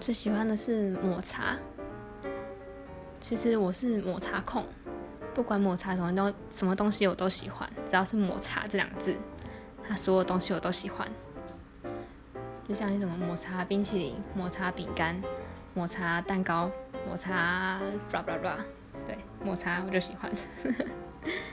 最喜欢的是抹茶。其实我是抹茶控，不管抹茶什么东什么东西我都喜欢，只要是抹茶这两个字，它所有东西我都喜欢。就像什么抹茶冰淇淋、抹茶饼干、抹茶蛋糕、抹茶 blah blah blah，对，抹茶我就喜欢。